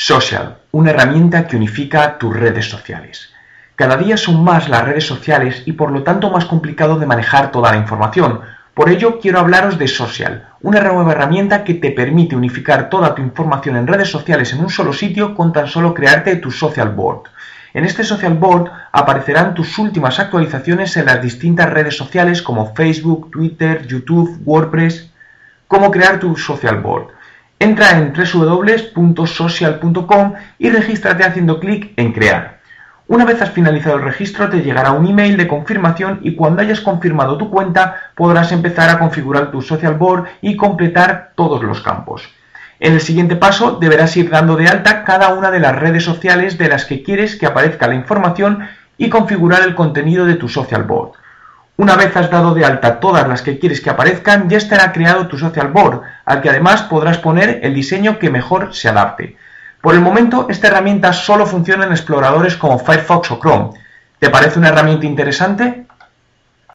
Social, una herramienta que unifica tus redes sociales. Cada día son más las redes sociales y por lo tanto más complicado de manejar toda la información. Por ello quiero hablaros de Social, una nueva herramienta que te permite unificar toda tu información en redes sociales en un solo sitio con tan solo crearte tu social board. En este social board aparecerán tus últimas actualizaciones en las distintas redes sociales como Facebook, Twitter, YouTube, WordPress. ¿Cómo crear tu social board? Entra en www.social.com y regístrate haciendo clic en Crear. Una vez has finalizado el registro te llegará un email de confirmación y cuando hayas confirmado tu cuenta podrás empezar a configurar tu social board y completar todos los campos. En el siguiente paso deberás ir dando de alta cada una de las redes sociales de las que quieres que aparezca la información y configurar el contenido de tu social board. Una vez has dado de alta todas las que quieres que aparezcan, ya estará creado tu social board, al que además podrás poner el diseño que mejor se adapte. Por el momento, esta herramienta solo funciona en exploradores como Firefox o Chrome. ¿Te parece una herramienta interesante?